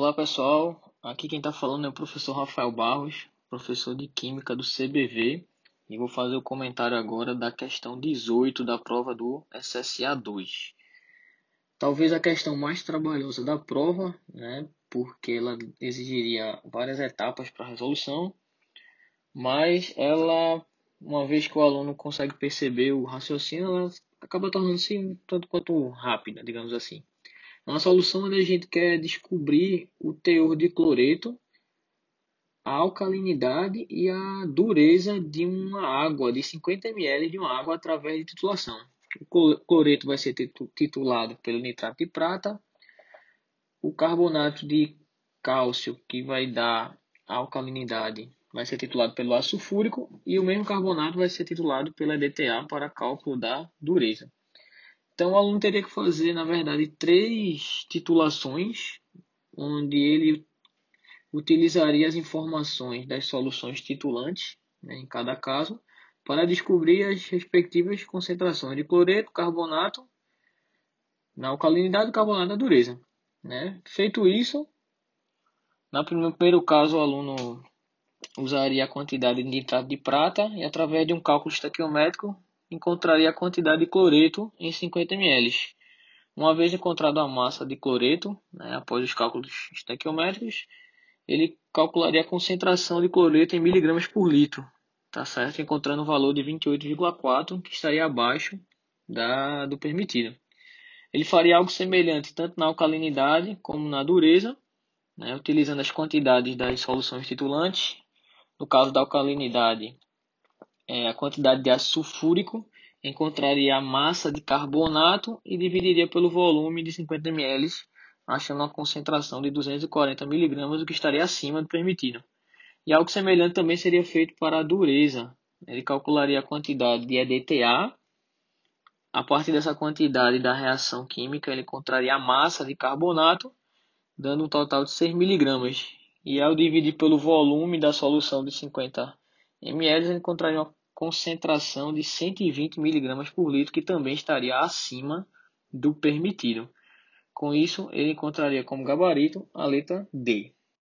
Olá pessoal, aqui quem está falando é o professor Rafael Barros, professor de Química do CBV, e vou fazer o comentário agora da questão 18 da prova do SSA 2. Talvez a questão mais trabalhosa da prova, né, porque ela exigiria várias etapas para resolução, mas ela, uma vez que o aluno consegue perceber o raciocínio, ela acaba tornando-se um tanto quanto rápida, digamos assim. Na solução, a gente quer descobrir o teor de cloreto, a alcalinidade e a dureza de uma água, de 50 ml de uma água através de titulação. O cloreto vai ser titulado pelo nitrato de prata, o carbonato de cálcio, que vai dar alcalinidade, vai ser titulado pelo ácido sulfúrico, e o mesmo carbonato vai ser titulado pela DTA para cálculo da dureza. Então, o aluno teria que fazer, na verdade, três titulações, onde ele utilizaria as informações das soluções titulantes, né, em cada caso, para descobrir as respectivas concentrações de cloreto, carbonato, na alcalinidade e carbonato da dureza. Né? Feito isso, no primeiro caso, o aluno usaria a quantidade de nitrato de prata e, através de um cálculo estequiométrico, encontraria a quantidade de cloreto em 50 ml. Uma vez encontrada a massa de cloreto, né, após os cálculos estequiométricos, ele calcularia a concentração de cloreto em miligramas por litro, tá certo? Encontrando o um valor de 28,4, que estaria abaixo da, do permitido. Ele faria algo semelhante tanto na alcalinidade como na dureza, né, utilizando as quantidades das soluções titulantes. No caso da alcalinidade, é, a quantidade de ácido sulfúrico, encontraria a massa de carbonato e dividiria pelo volume de 50 ml, achando uma concentração de 240 mg, o que estaria acima do permitido. E algo semelhante também seria feito para a dureza. Ele calcularia a quantidade de EDTA. A partir dessa quantidade da reação química, ele encontraria a massa de carbonato, dando um total de 6 mg. E ao dividir pelo volume da solução de 50 ml, ele encontraria uma concentração de 120 mg por litro, que também estaria acima do permitido. Com isso, ele encontraria como gabarito a letra D.